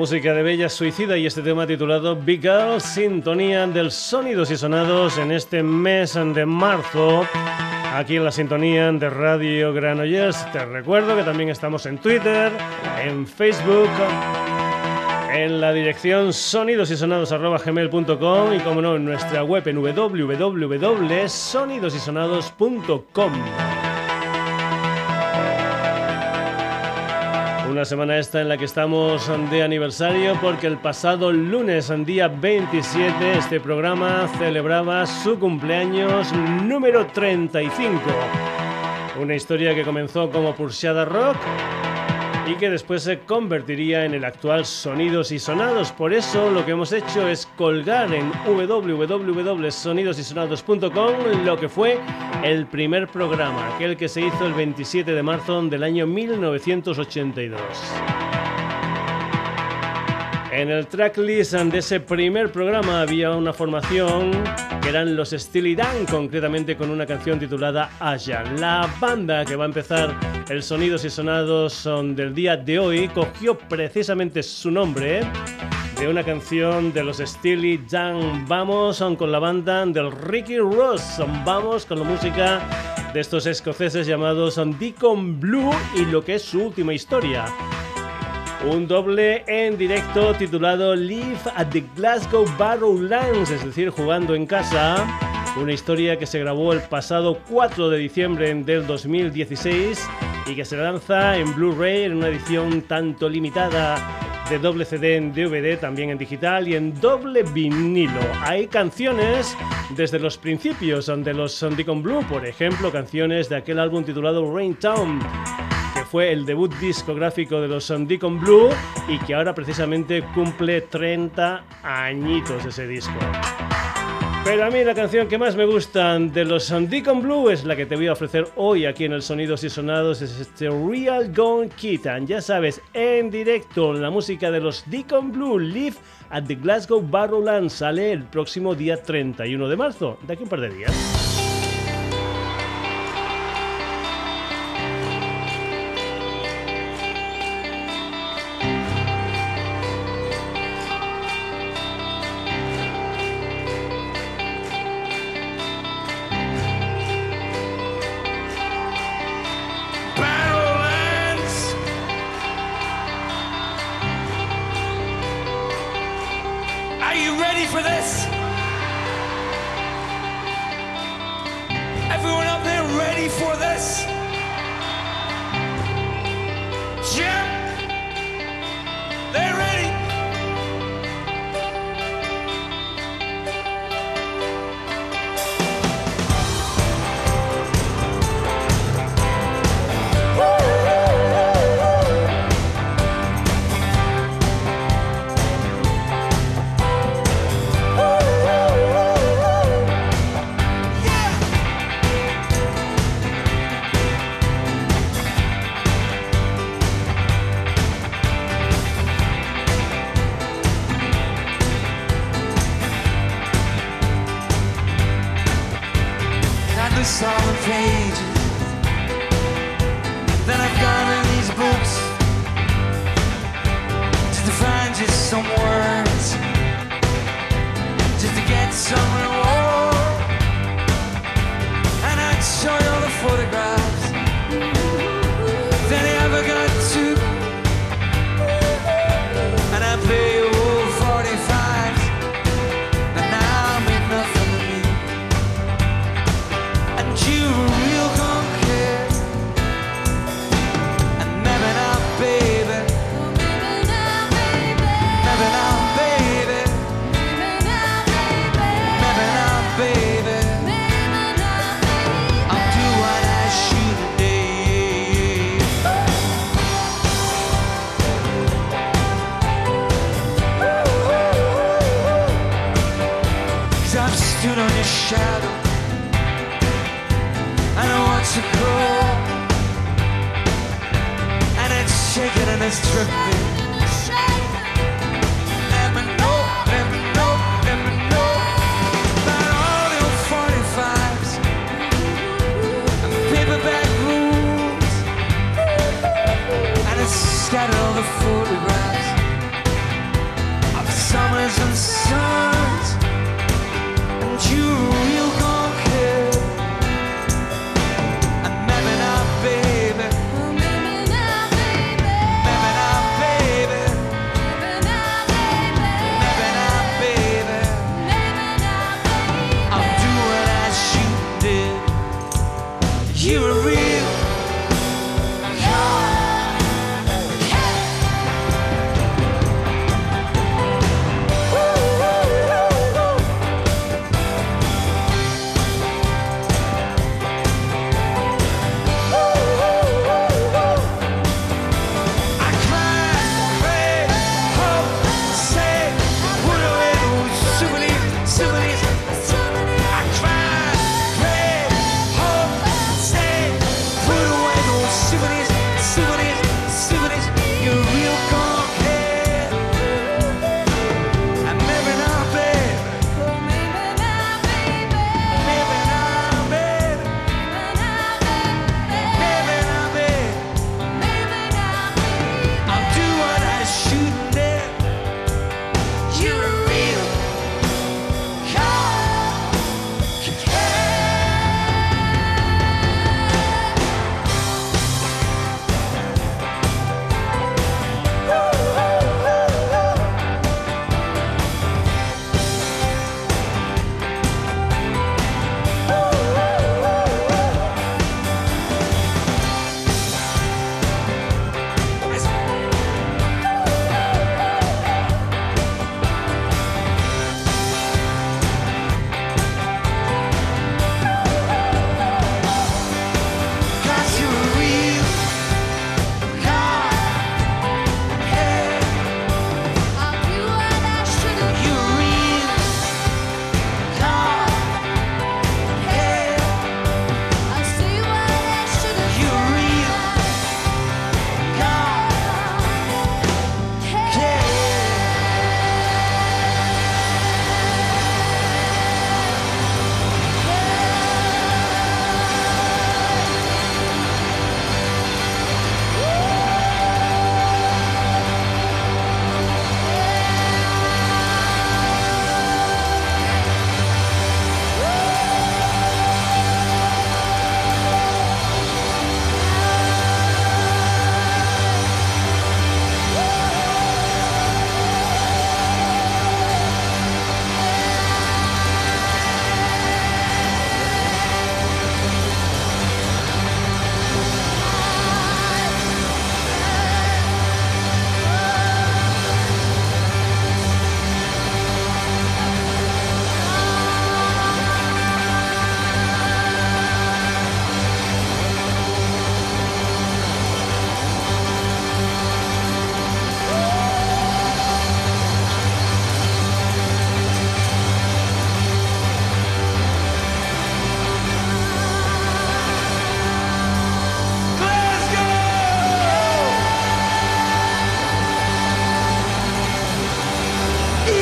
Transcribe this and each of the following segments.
Música de Bella Suicida y este tema titulado Big Girl, sintonía del sonidos y sonados en este mes de marzo. Aquí en la sintonía de Radio Granollers. Te recuerdo que también estamos en Twitter, en Facebook, en la dirección sonidosysonados.gmail.com y como no en nuestra web en www.sonidosysonados.com. Una semana esta en la que estamos de aniversario porque el pasado lunes, día 27, este programa celebraba su cumpleaños número 35. Una historia que comenzó como Pulseada Rock y que después se convertiría en el actual Sonidos y Sonados. Por eso lo que hemos hecho es colgar en www.sonidosysonados.com lo que fue el primer programa, aquel que se hizo el 27 de marzo del año 1982. En el tracklist de ese primer programa había una formación que eran los Steely Dan, concretamente con una canción titulada Aya. La banda que va a empezar el Sonidos y Sonados del día de hoy cogió precisamente su nombre de una canción de los Steely Dan. Vamos con la banda del Ricky Ross. Vamos con la música de estos escoceses llamados Deacon Blue y lo que es su última historia. Un doble en directo titulado Live at the Glasgow Barrowlands, es decir, jugando en casa. Una historia que se grabó el pasado 4 de diciembre del 2016 y que se lanza en Blu-ray en una edición tanto limitada de doble CD en DVD, también en digital y en doble vinilo. Hay canciones desde los principios de los Deacon Blue, por ejemplo, canciones de aquel álbum titulado Rain Town fue el debut discográfico de los Deacon Blue y que ahora precisamente cumple 30 añitos ese disco. Pero a mí la canción que más me gusta de los Deacon Blue es la que te voy a ofrecer hoy aquí en el Sonidos y Sonados, es este Real Gone Kitten. Ya sabes, en directo la música de los Deacon Blue Live at the Glasgow Barrowland sale el próximo día 31 de marzo, de aquí un par de días.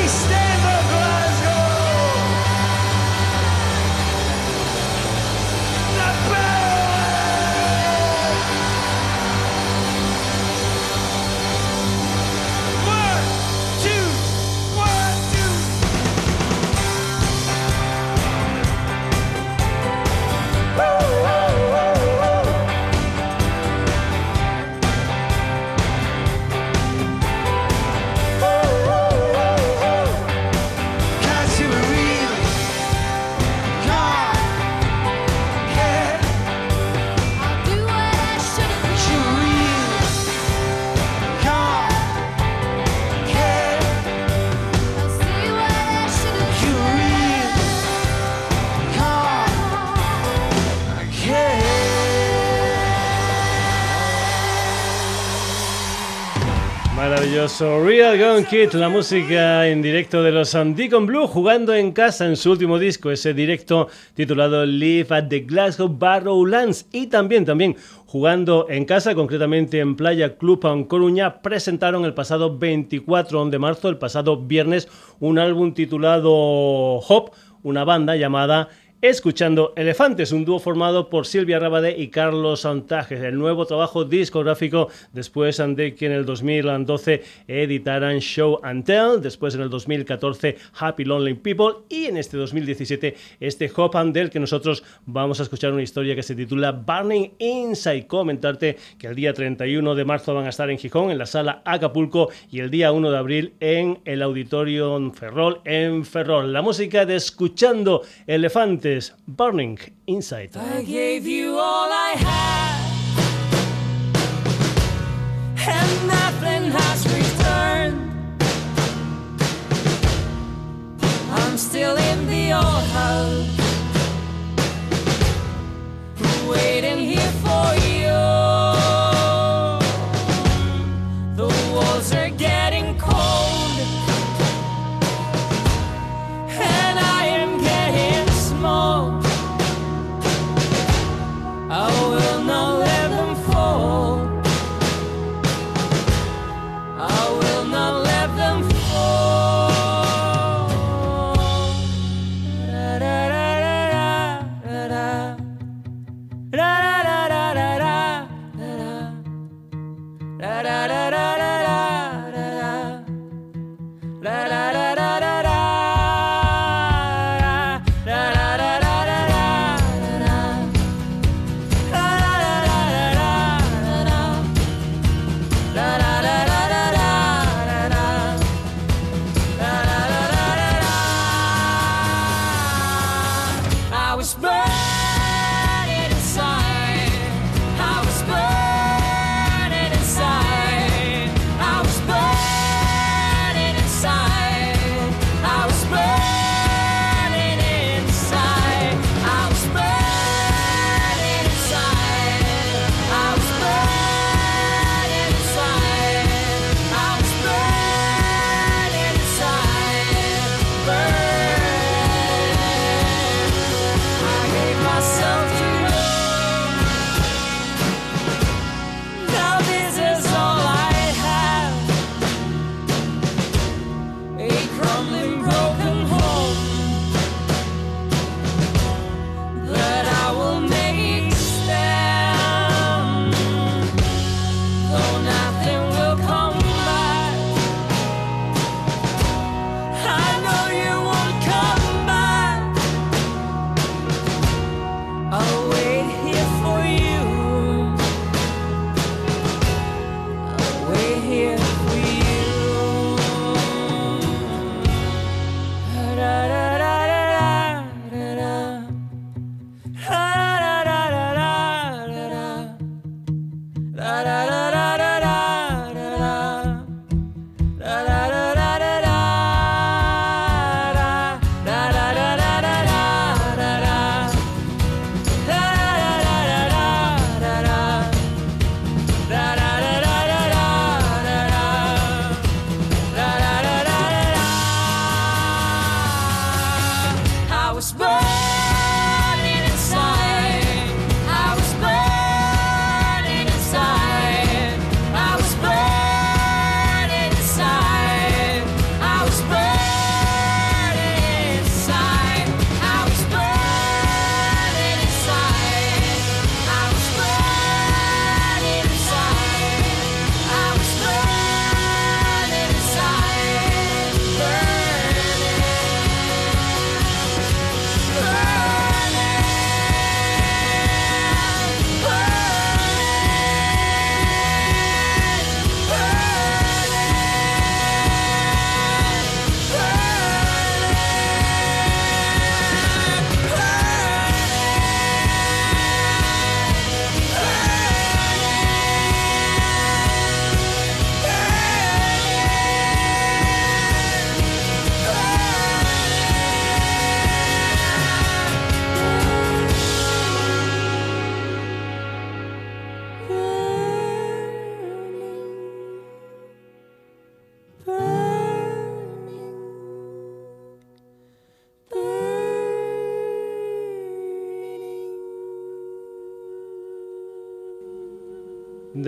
stand. Real Gun Kid, la música en directo de los Deacon Blue, jugando en casa en su último disco, ese directo titulado Live at the Glasgow Barrowlands, y también, también jugando en casa, concretamente en Playa Club en Coruña, presentaron el pasado 24 de marzo, el pasado viernes, un álbum titulado Hop, una banda llamada escuchando Elefantes, un dúo formado por Silvia Rabade y Carlos Santajes, el nuevo trabajo discográfico después de que en el 2012 editaran Show and Tell, después en el 2014 Happy Lonely People y en este 2017 este Hop and Del que nosotros vamos a escuchar una historia que se titula Burning Inside. Comentarte que el día 31 de marzo van a estar en Gijón, en la sala Acapulco y el día 1 de abril en el Auditorio Ferrol en Ferrol. La música de Escuchando Elefantes, Burning Inside. I gave you all I had, and nothing has returned. I'm still in the old house, waiting here for you.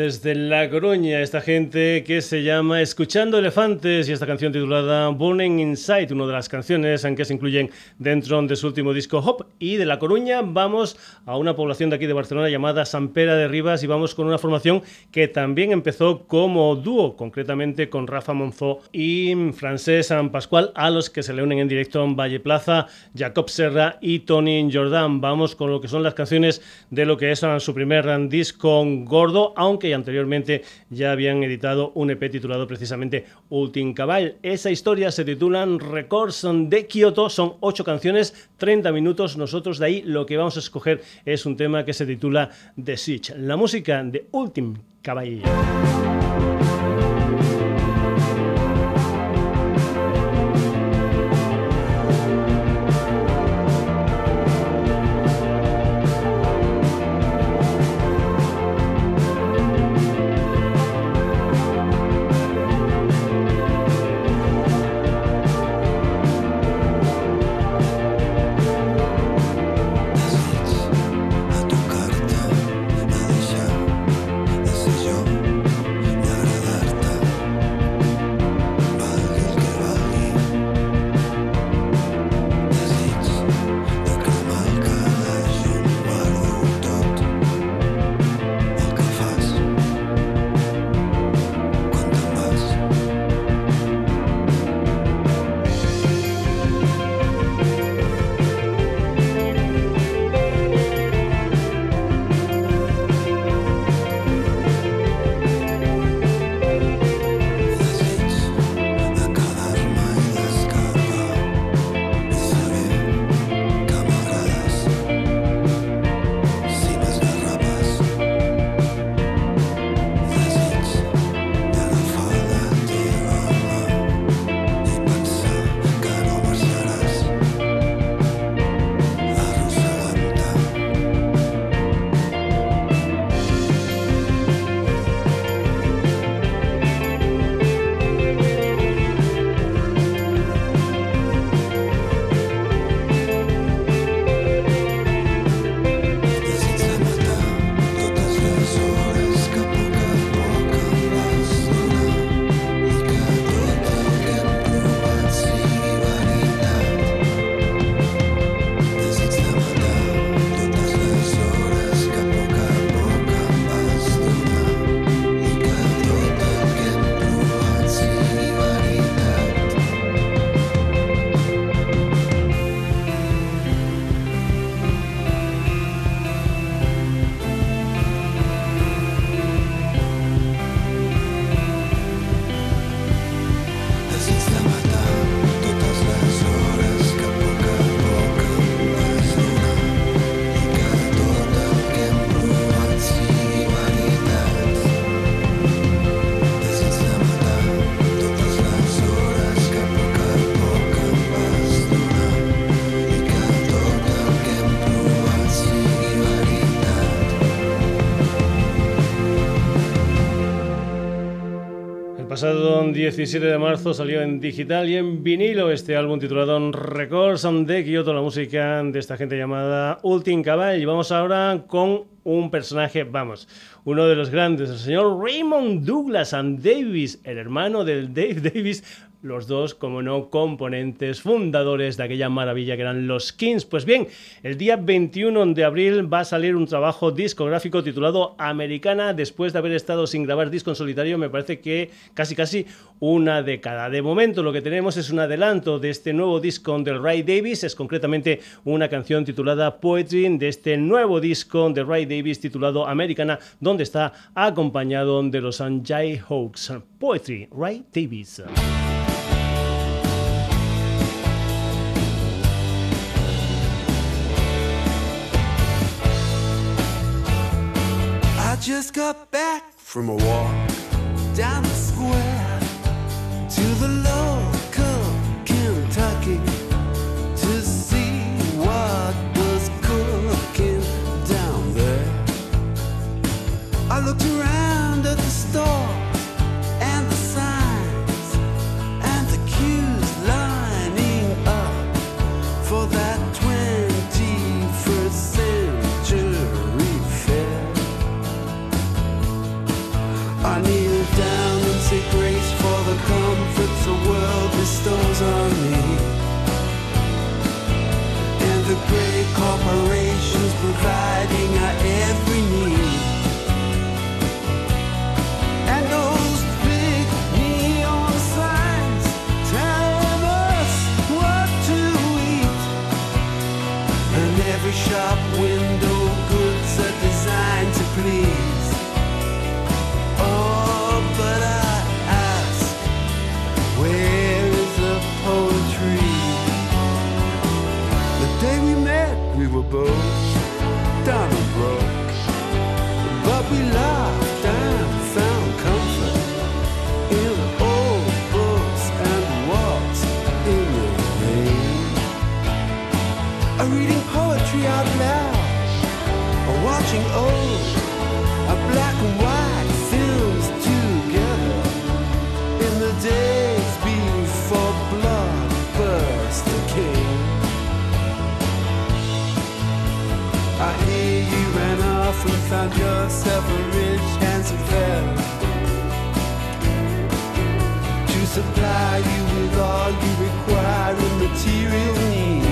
Desde La Coruña, esta gente que se llama Escuchando Elefantes y esta canción titulada Burning Inside, una de las canciones en que se incluyen dentro de su último disco Hop. Y de La Coruña vamos a una población de aquí de Barcelona llamada San Pera de Rivas y vamos con una formación que también empezó como dúo, concretamente con Rafa Monzó y Francés San Pascual, a los que se le unen en directo en Valle Plaza, Jacob Serra y Tony Jordan. Vamos con lo que son las canciones de lo que es su primer disco gordo, aunque que anteriormente ya habían editado un EP titulado precisamente Ultim Cabal. Esa historia se titula Records de Kyoto, son ocho canciones, 30 minutos. Nosotros de ahí lo que vamos a escoger es un tema que se titula The Siege, la música de Ultim Cabal. 17 de marzo salió en digital y en vinilo este álbum titulado Records de Kyoto, la música de esta gente llamada Ultim Cabal. Y vamos ahora con un personaje, vamos, uno de los grandes, el señor Raymond Douglas and Davis, el hermano del Dave Davis, los dos, como no, componentes fundadores de aquella maravilla que eran los Kings. Pues bien, el día 21 de abril va a salir un trabajo discográfico titulado Americana, después de haber estado sin grabar disco en solitario, me parece que casi casi una década. De momento lo que tenemos es un adelanto de este nuevo disco del Ray Davis, es concretamente una canción titulada Poetry de este nuevo disco de Ray Davis titulado Americana, donde está acompañado de los Anjay Hawks. Poetry, Ray Davis. Just got back from a walk down the square to the local Kentucky to see what was cooking down there. I looked around at the store on operations provide out loud, or watching old, a black and white films together in the days before blockbuster came. I hear you ran off and found yourself a rich, handsome fellow to supply you with all you require in material needs.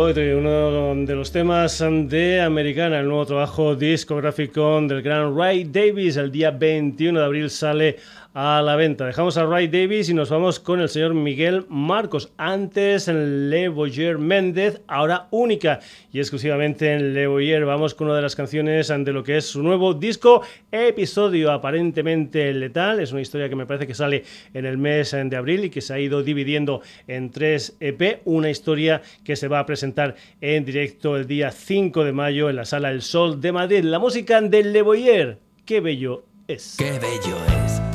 Poetry, uno de los temas de Americana, el nuevo trabajo discográfico del gran Ray Davis. El día 21 de abril sale a la venta. Dejamos a Ray Davis y nos vamos con el señor Miguel Marcos. Antes en Le Boyer Méndez, ahora única y exclusivamente en Le Boyer. Vamos con una de las canciones de lo que es su nuevo disco, episodio aparentemente letal. Es una historia que me parece que sale en el mes de abril y que se ha ido dividiendo en tres EP. Una historia que se va a presentar en directo el día 5 de mayo en la Sala El Sol de Madrid. La música de Le Boyer. Qué bello es. Qué bello es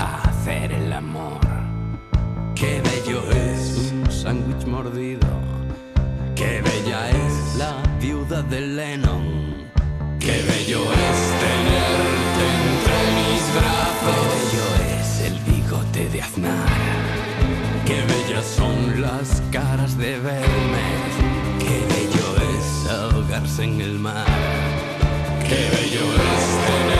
el amor. Qué bello es un sándwich mordido. Qué bella es la viuda de Lennon. Qué bello es tenerte entre mis brazos. Qué bello es el bigote de Aznar. Qué bellas son las caras de Belmez. Qué bello es ahogarse en el mar. Qué bello es tenerte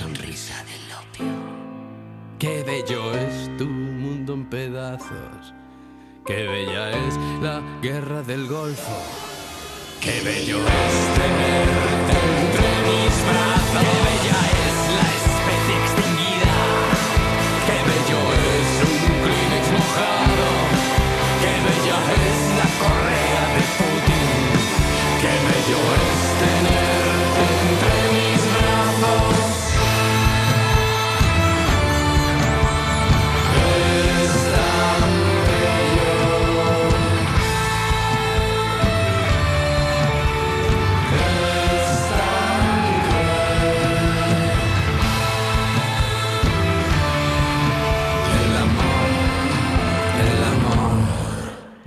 sonrisa del opio. Qué bello es tu mundo en pedazos. Qué bella es la guerra del Golfo. Qué bello es tenerte entre mis brazos. Qué bella es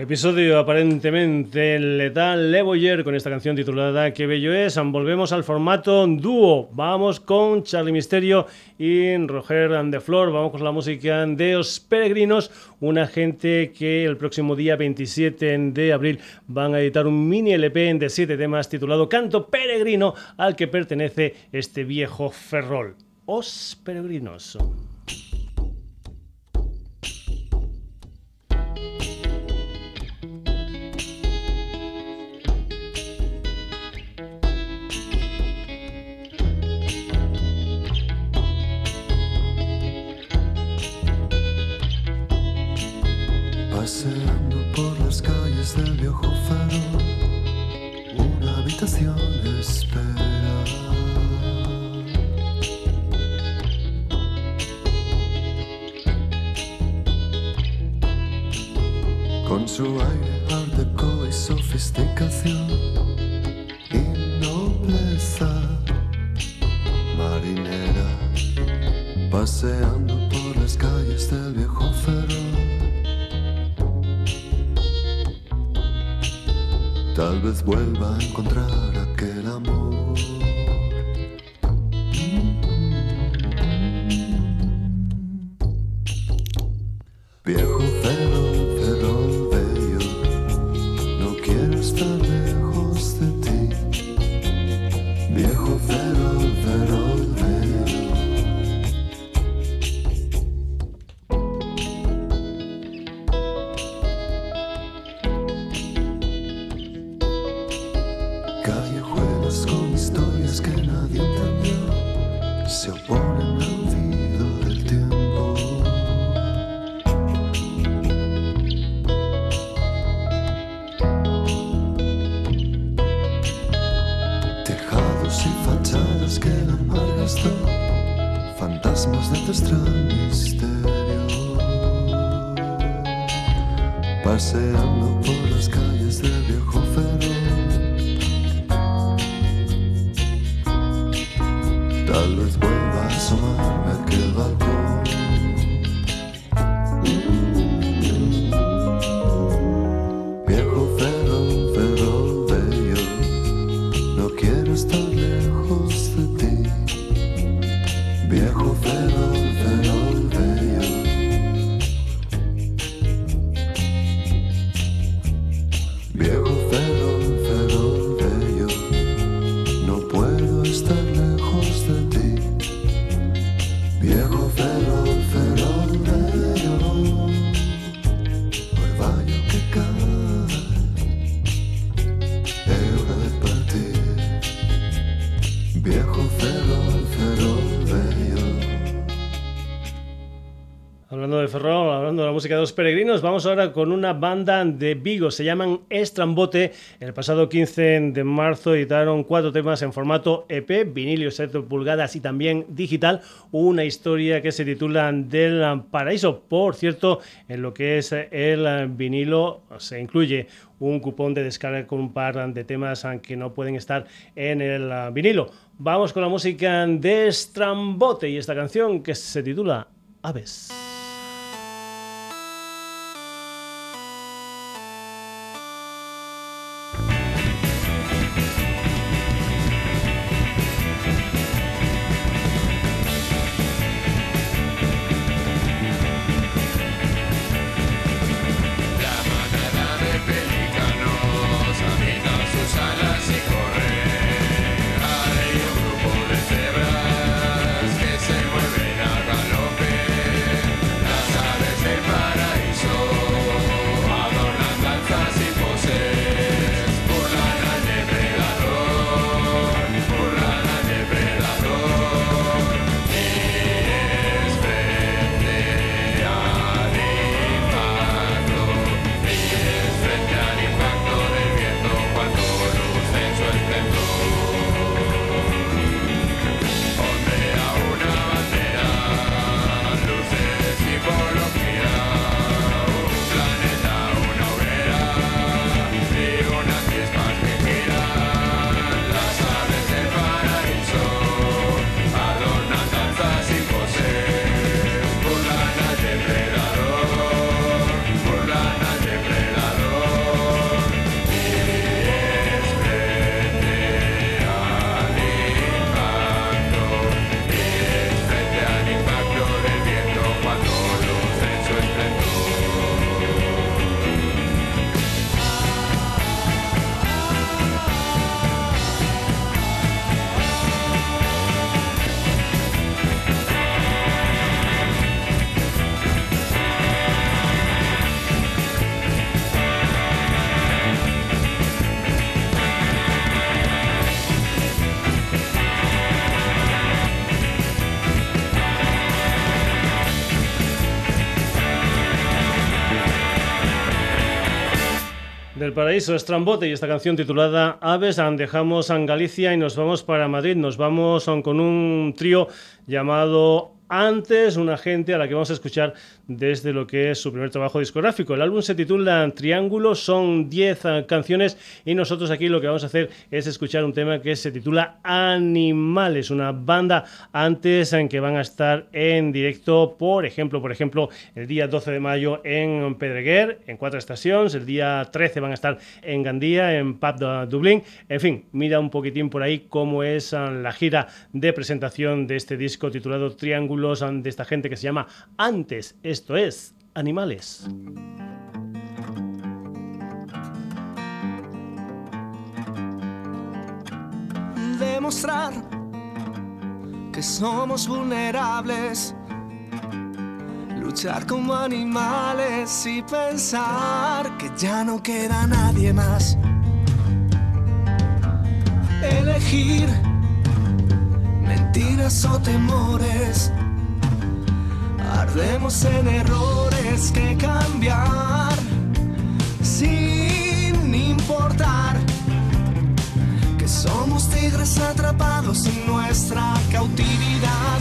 Episodio aparentemente letal, Le Boyer con esta canción titulada Qué bello es. Volvemos al formato dúo. Vamos con Charlie Misterio y Roger and the Floor. Vamos con la música de Os Peregrinos, una gente que el próximo día 27 de abril van a editar un mini LP de siete temas titulado Canto Peregrino, al que pertenece este viejo ferrol. Os Peregrinos. Música de los peregrinos, vamos ahora con una banda de Vigo, se llaman Estrambote. El pasado 15 de marzo editaron cuatro temas en formato EP, vinilio 7 pulgadas y también digital, una historia que se titula Del Paraíso. Por cierto, en lo que es el vinilo se incluye un cupón de descarga con un par de temas que no pueden estar en el vinilo. Vamos con la música de Estrambote y esta canción que se titula Aves. Paraíso, Estrambote y esta canción titulada Aves. Dejamos a Galicia y nos vamos para Madrid. Nos vamos con un trío llamado antes una gente a la que vamos a escuchar desde lo que es su primer trabajo discográfico. El álbum se titula Triángulo, son 10 ah, canciones y nosotros aquí lo que vamos a hacer es escuchar un tema que se titula Animales, una banda antes en que van a estar en directo, por ejemplo, por ejemplo, el día 12 de mayo en Pedreguer, en cuatro estaciones, el día 13 van a estar en Gandía, en Pub de Dublín, en fin, mira un poquitín por ahí cómo es ah, la gira de presentación de este disco titulado Triángulos ah, de esta gente que se llama Antes esto es Animales. Demostrar que somos vulnerables. Luchar como animales y pensar que ya no queda nadie más. Elegir mentiras o temores Ardemos en errores que cambiar sin importar que somos tigres atrapados en nuestra cautividad.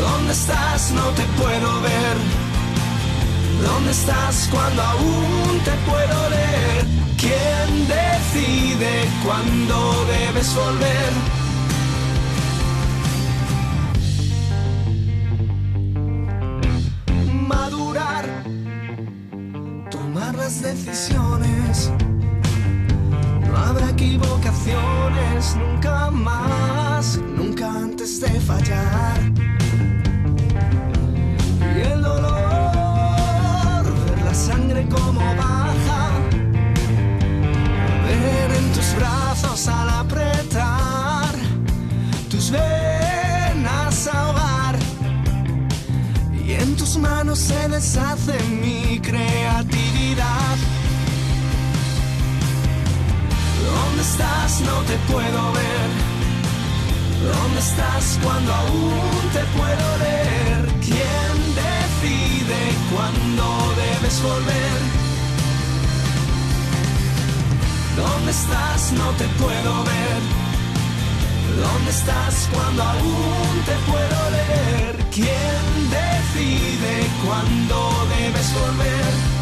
¿Dónde estás? No te puedo ver. ¿Dónde estás cuando aún te puedo leer? ¿Quién decide cuándo debes volver? Decisiones. No habrá equivocaciones nunca más, nunca antes de fallar. Y el dolor, ver la sangre como baja, ver en tus brazos al apretar manos se deshace mi creatividad. ¿Dónde estás? No te puedo ver. ¿Dónde estás cuando aún te puedo leer? ¿Quién decide cuándo debes volver? ¿Dónde estás? No te puedo ver. ¿Dónde estás cuando aún te puedo leer? ¿Quién decide cuándo debes volver?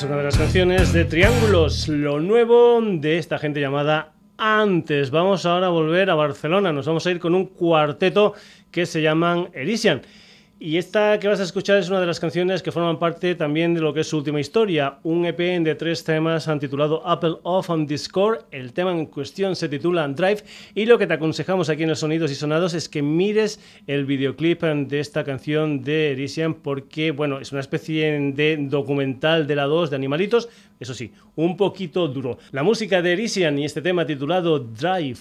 Es una de las canciones de Triángulos, lo nuevo de esta gente llamada Antes. Vamos ahora a volver a Barcelona, nos vamos a ir con un cuarteto que se llaman Elysian. Y esta que vas a escuchar es una de las canciones que forman parte también de lo que es su última historia, un EP de tres temas titulado Apple Off on Discord. El tema en cuestión se titula Drive y lo que te aconsejamos aquí en los Sonidos y Sonados es que mires el videoclip de esta canción de Elysian porque, bueno, es una especie de documental de la 2 de animalitos, eso sí, un poquito duro. La música de Elysian y este tema titulado Drive.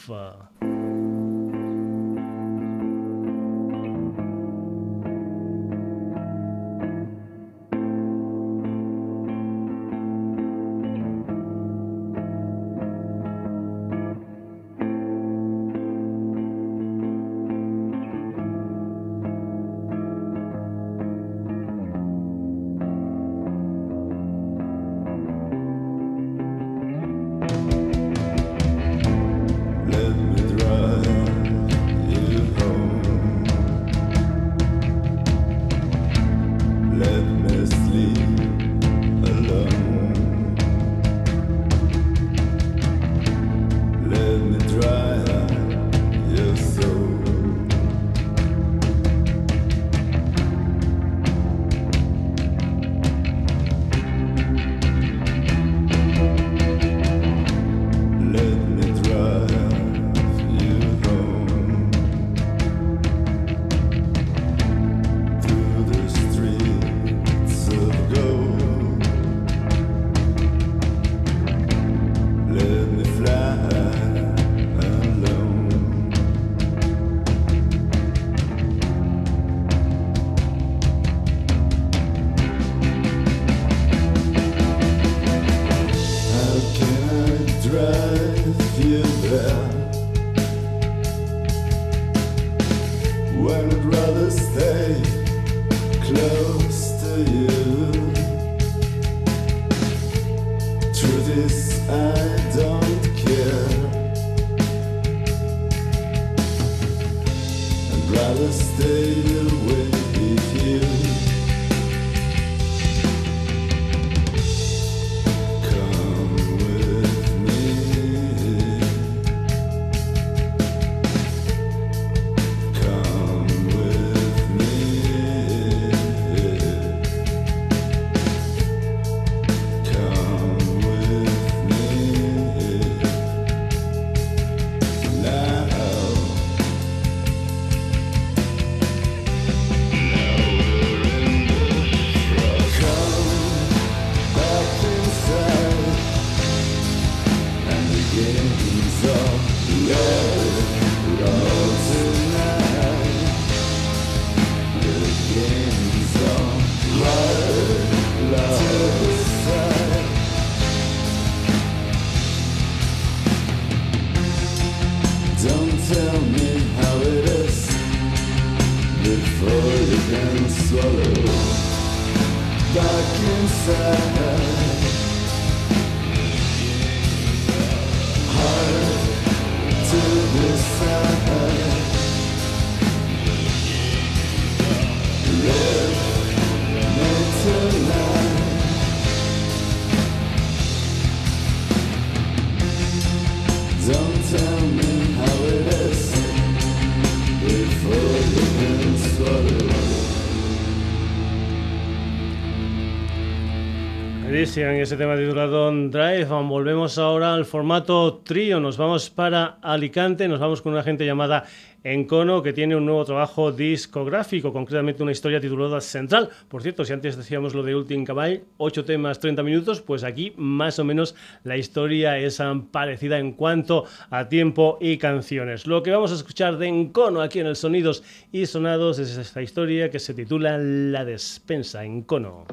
Christian, ese tema titulado Drive. Volvemos ahora al formato trío. Nos vamos para Alicante. Nos vamos con una gente llamada Encono que tiene un nuevo trabajo discográfico, concretamente una historia titulada Central. Por cierto, si antes decíamos lo de Ultim Caball, 8 temas, 30 minutos, pues aquí más o menos la historia es parecida en cuanto a tiempo y canciones. Lo que vamos a escuchar de Encono aquí en el Sonidos y Sonados es esta historia que se titula La despensa Encono.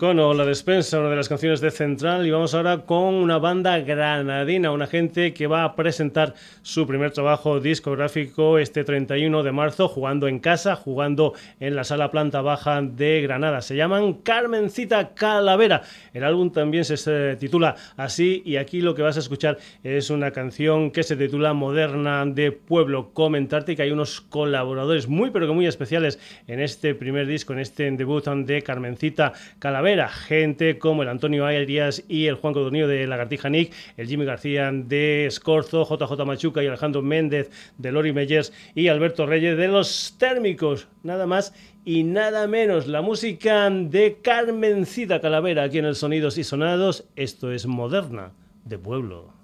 Cono, La Despensa, una de las canciones de Central, y vamos ahora con una banda granadina, una gente que va a presentar su primer trabajo discográfico este 31 de marzo, jugando en casa, jugando en la sala planta baja de Granada. Se llaman Carmencita Calavera. El álbum también se titula así, y aquí lo que vas a escuchar es una canción que se titula Moderna de Pueblo. Comentarte que hay unos colaboradores muy, pero que muy especiales en este primer disco, en este debut de Carmencita Calavera Gente como el Antonio Arias y el Juan Codonillo de Lagartija Nick, el Jimmy García de Scorzo, JJ Machuca y Alejandro Méndez de Lori Meyers y Alberto Reyes de Los Térmicos. Nada más y nada menos la música de Carmencita Calavera aquí en el Sonidos y Sonados. Esto es moderna de pueblo.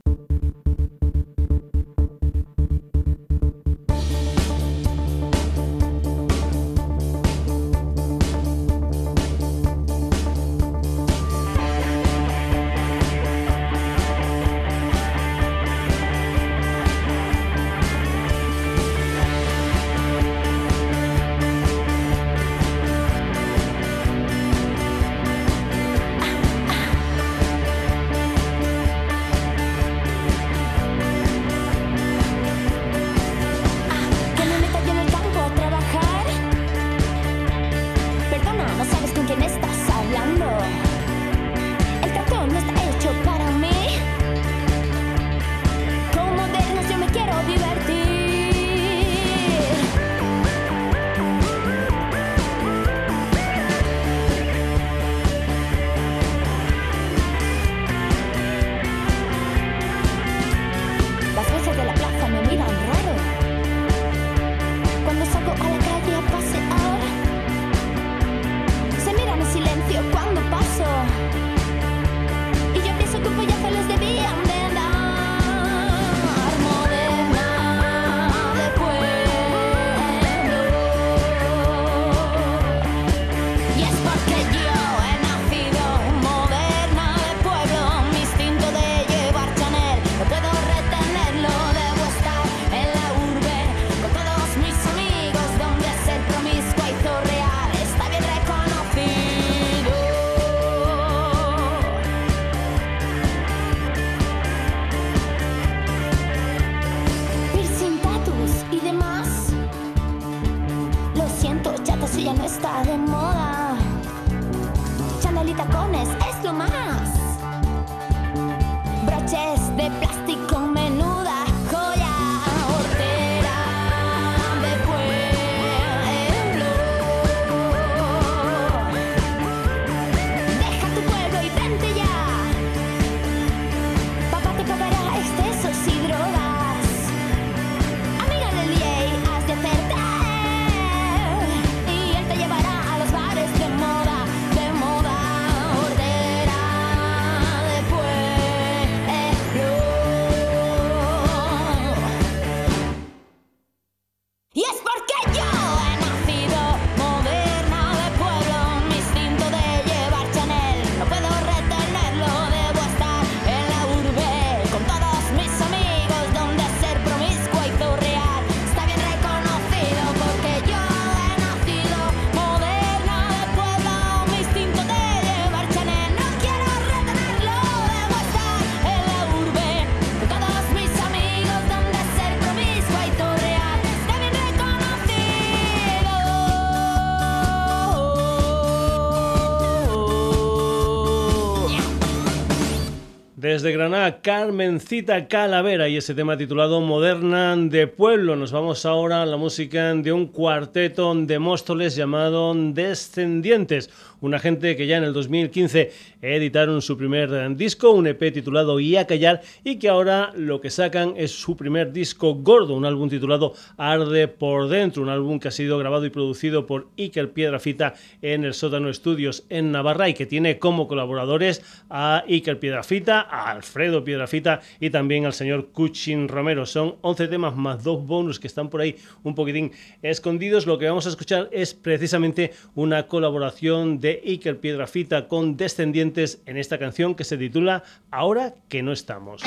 Desde Granada, Carmencita Calavera y ese tema titulado Moderna de Pueblo. Nos vamos ahora a la música de un cuarteto de Móstoles llamado Descendientes una gente que ya en el 2015 editaron su primer disco, un EP titulado Y a callar, y que ahora lo que sacan es su primer disco gordo, un álbum titulado Arde por dentro, un álbum que ha sido grabado y producido por Iker Piedrafita en el Sótano Estudios en Navarra y que tiene como colaboradores a Iker Piedrafita, a Alfredo Piedrafita y también al señor Cuchin Romero. Son 11 temas más dos bonus que están por ahí un poquitín escondidos. Lo que vamos a escuchar es precisamente una colaboración de Iker Piedrafita con Descendientes en esta canción que se titula Ahora que no estamos.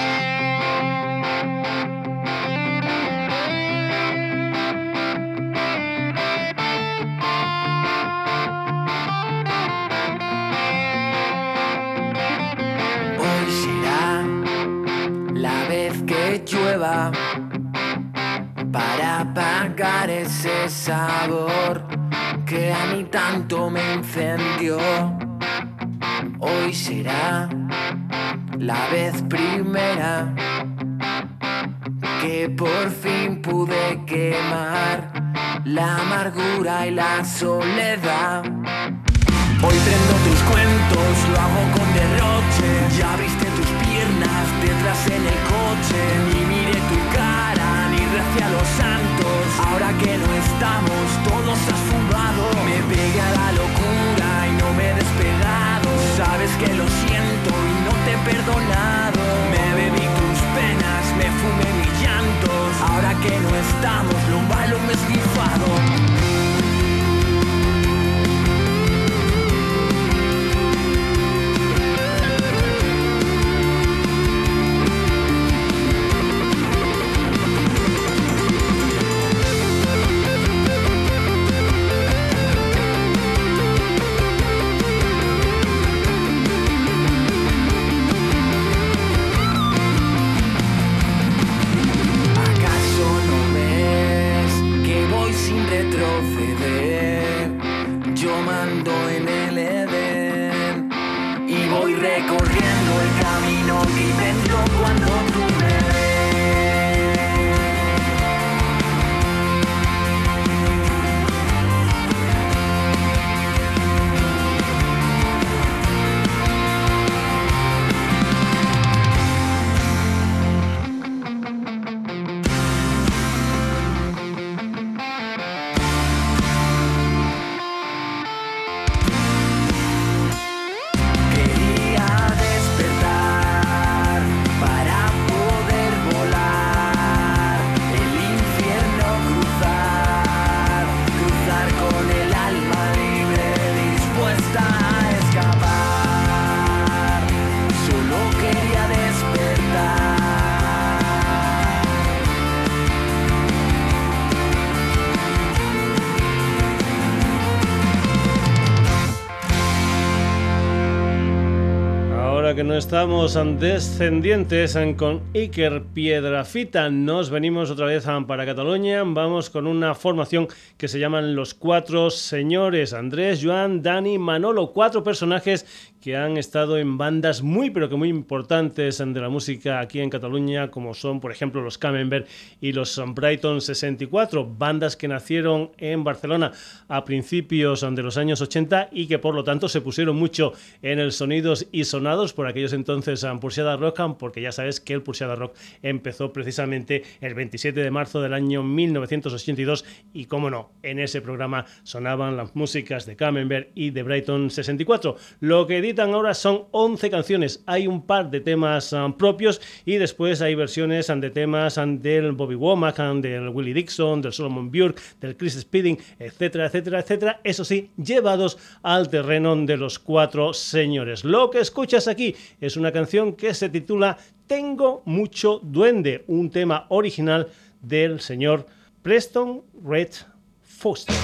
Hoy será la vez que llueva para apagar ese sabor que a mí tanto me encendió. Hoy será la vez primera que por fin pude quemar la amargura y la soledad. Hoy prendo tus descuentos, lo hago con derroche. Ya viste tus piernas detrás en el coche, ni mire tu cara, ni hacia los santos. Ahora que no estamos, todos has estamos descendientes con Iker Piedrafita. Nos venimos otra vez para Cataluña. Vamos con una formación que se llaman Los Cuatro Señores. Andrés, Joan, Dani, Manolo. Cuatro personajes que han estado en bandas muy pero que muy importantes de la música aquí en Cataluña, como son por ejemplo los Camembert y los Brighton 64, bandas que nacieron en Barcelona a principios de los años 80 y que por lo tanto se pusieron mucho en el sonidos y sonados por aquellos entonces en Pulseada Rock, porque ya sabes que el Pulseada Rock empezó precisamente el 27 de marzo del año 1982 y como no, en ese programa sonaban las músicas de Camembert y de Brighton 64. Lo que ahora son 11 canciones. Hay un par de temas um, propios y después hay versiones de temas um, del Bobby Womack, del Willie Dixon, del Solomon Burke, del Chris Speeding, etcétera, etcétera, etcétera. Eso sí, llevados al terreno de los cuatro señores. Lo que escuchas aquí es una canción que se titula Tengo mucho duende, un tema original del señor Preston Red Foster.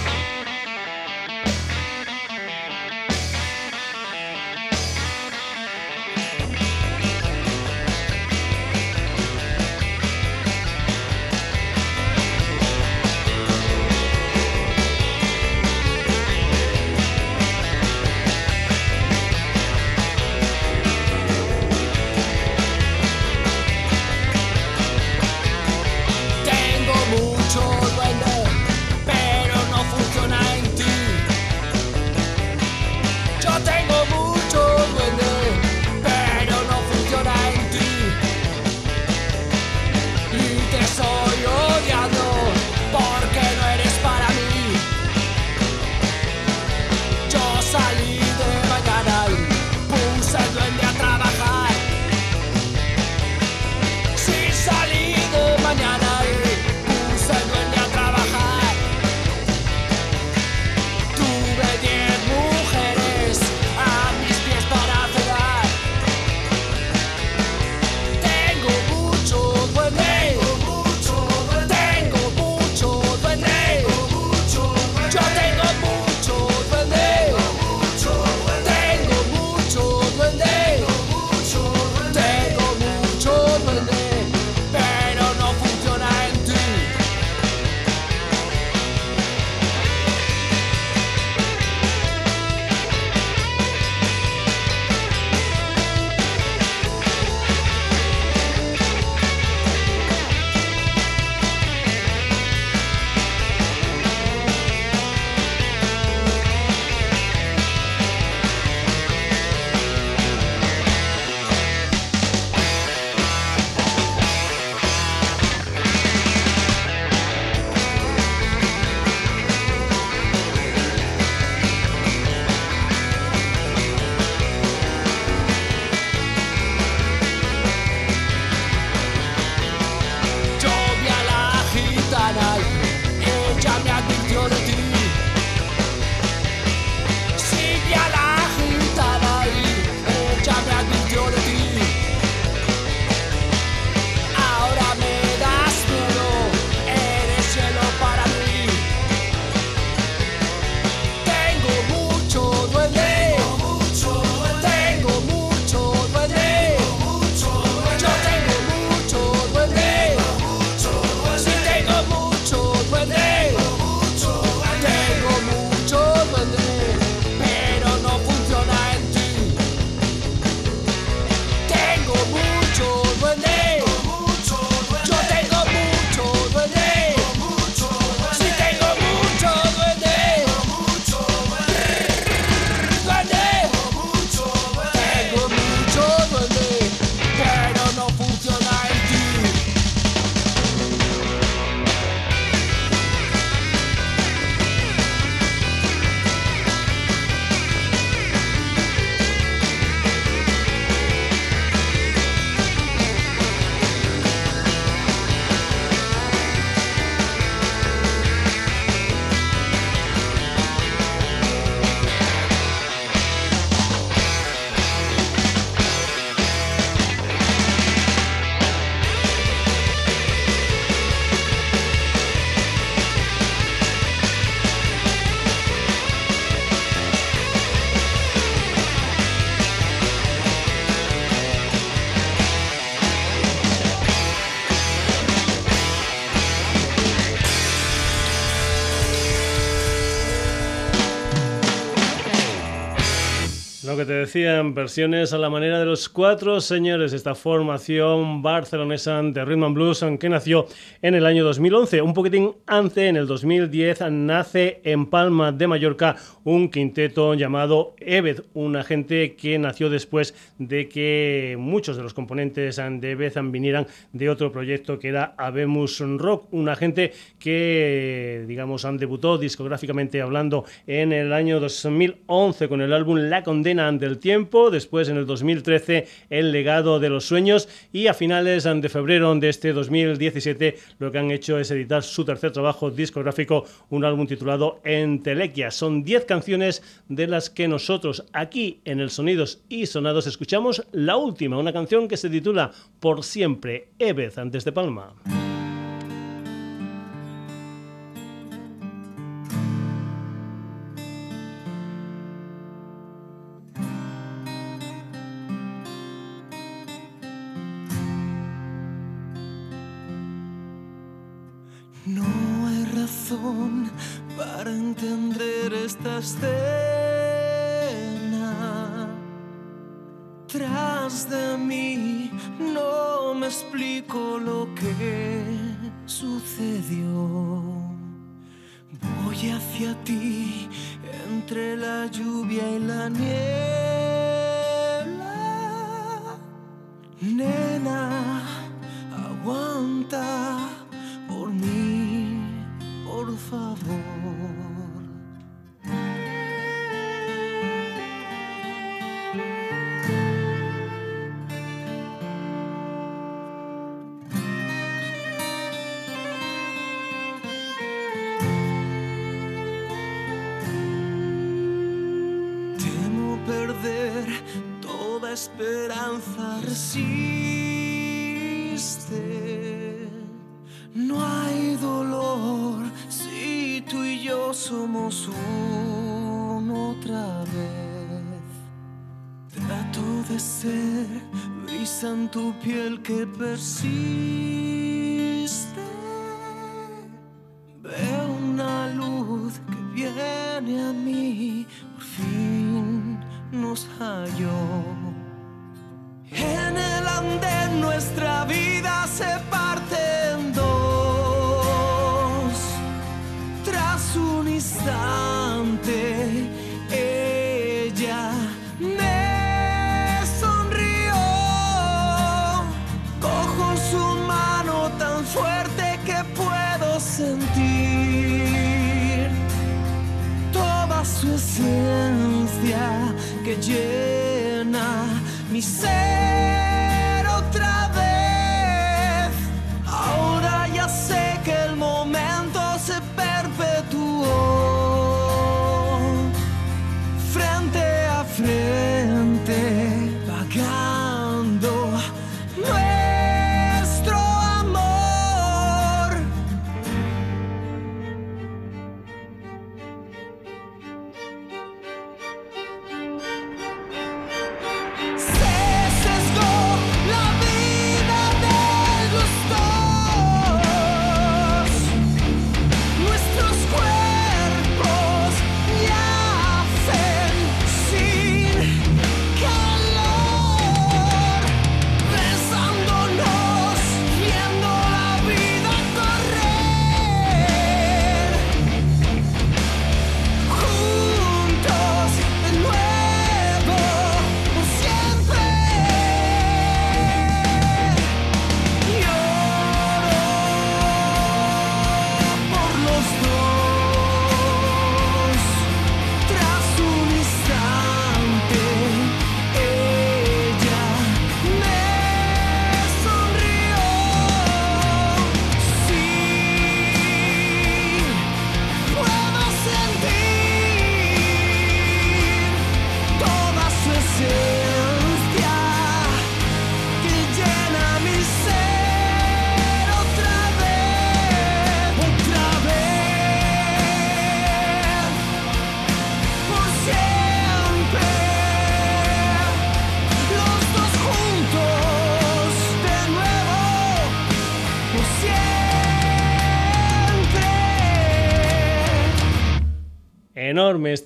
Lo que te decían, versiones a la manera de los cuatro señores, esta formación barcelonesa de Rhythm and Blues, que nació en el año 2011. Un poquitín antes, en el 2010, nace en Palma de Mallorca un quinteto llamado Eved, una gente que nació después de que muchos de los componentes de Eved vinieran de otro proyecto que era Abemus Rock, una gente que, digamos, debutó discográficamente hablando en el año 2011 con el álbum La Condena ante el tiempo, después en el 2013 El legado de los sueños y a finales de febrero de este 2017 lo que han hecho es editar su tercer trabajo discográfico, un álbum titulado Entelequia. Son 10 canciones de las que nosotros aquí en el Sonidos y Sonados escuchamos la última, una canción que se titula Por siempre, Evez antes de Palma. Tras de mí no me explico lo que sucedió. Voy hacia ti entre la lluvia y la niebla. Nena, aguanta por mí, por favor. Esperanza resiste. No hay dolor si tú y yo somos uno otra vez. Trato de ser brisa en tu piel que persiste.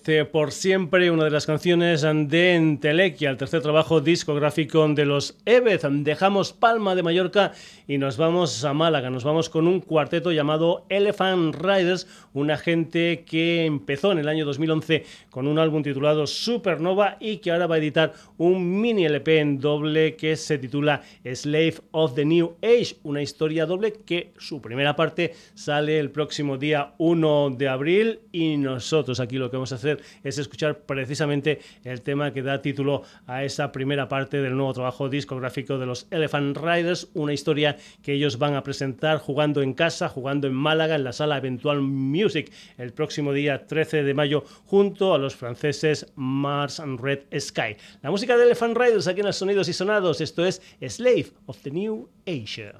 Este por siempre, una de las canciones de Entelequia, el tercer trabajo discográfico de los Ebeth. Dejamos Palma de Mallorca y nos vamos a Málaga. Nos vamos con un cuarteto llamado Elephant Riders, una gente que empezó en el año 2011 con un álbum titulado Supernova y que ahora va a editar un mini LP en doble que se titula Slave of the New Age, una historia doble que su primera parte sale el próximo día 1 de abril y nosotros aquí lo que vamos a hacer es escuchar precisamente el tema que da título a esa primera parte del nuevo trabajo discográfico de los Elephant Riders, una historia que ellos van a presentar jugando en casa, jugando en Málaga, en la sala Eventual Music, el próximo día 13 de mayo, junto a los franceses Mars and Red Sky. La música de Elephant Riders aquí en los Sonidos y Sonados, esto es Slave of the New Asia.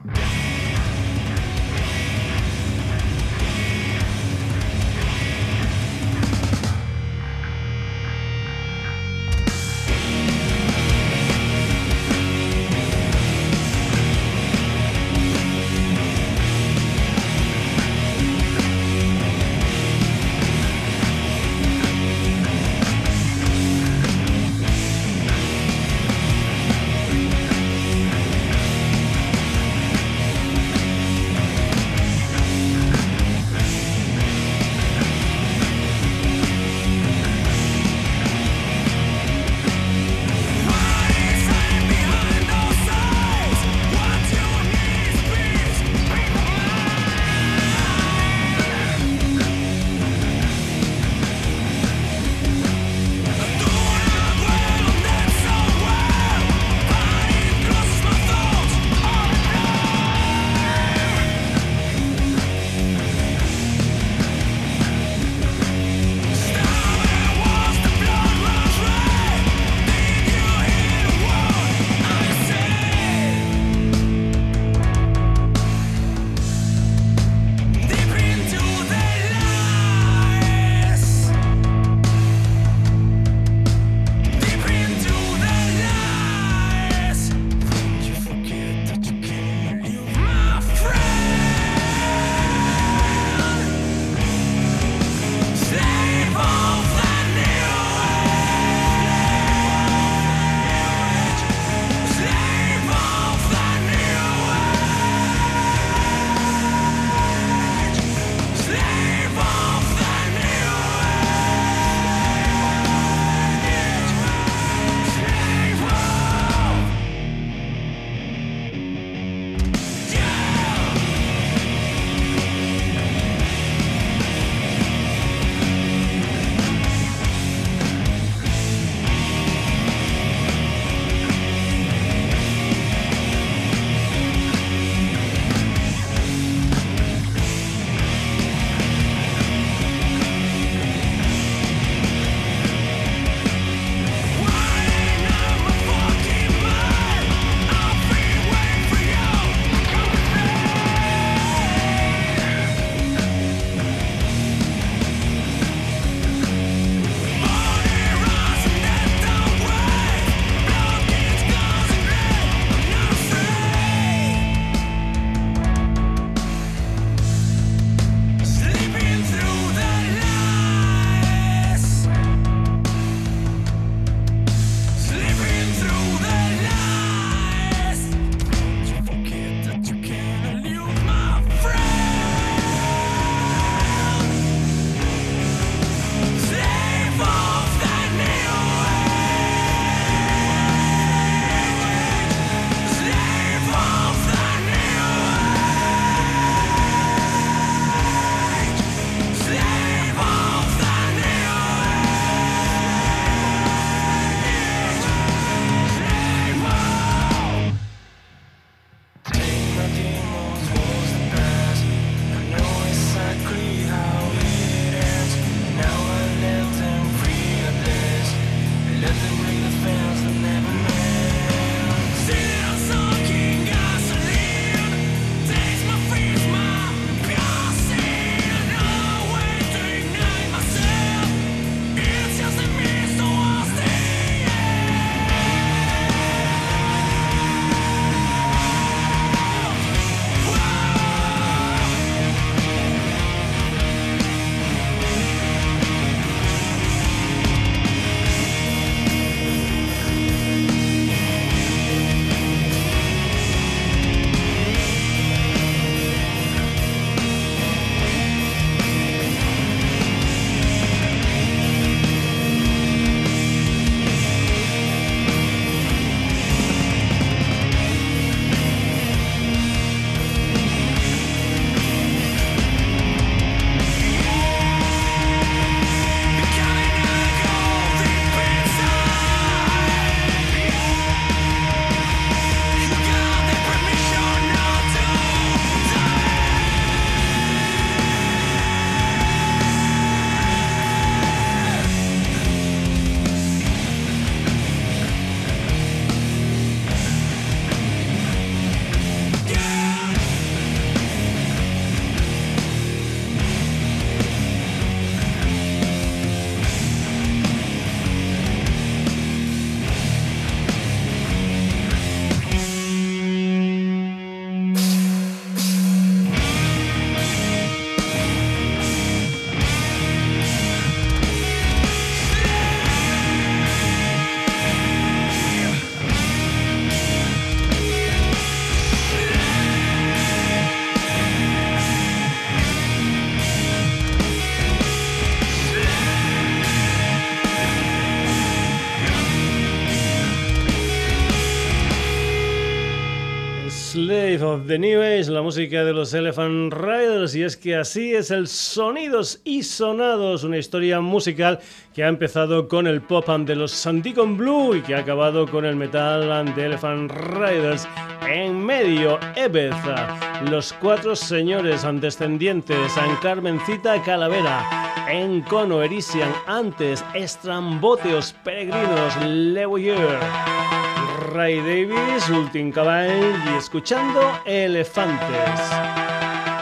Of the New Age, la música de los Elephant Riders, y es que así es el Sonidos y Sonados, una historia musical que ha empezado con el pop de los Santicon Blue y que ha acabado con el metal de Elephant Riders. En medio, Ebeza, los cuatro señores descendientes, San Carmencita Calavera, en Cono Erisian, antes Estramboteos Peregrinos, Levoyer. Ray Davis, Ultim Caball y escuchando Elefantes.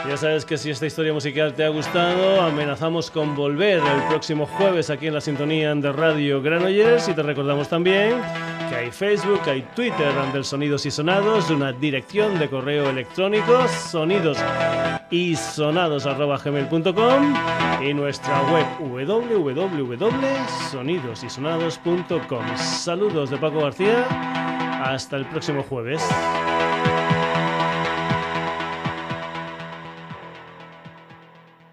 Ya sabes que si esta historia musical te ha gustado, amenazamos con volver el próximo jueves aquí en la sintonía de Radio Granollers y te recordamos también que hay Facebook, hay Twitter del Sonidos y Sonados, una dirección de correo electrónico sonidos y y nuestra web www.sonidosysonados.com. Saludos de Paco García hasta el próximo jueves.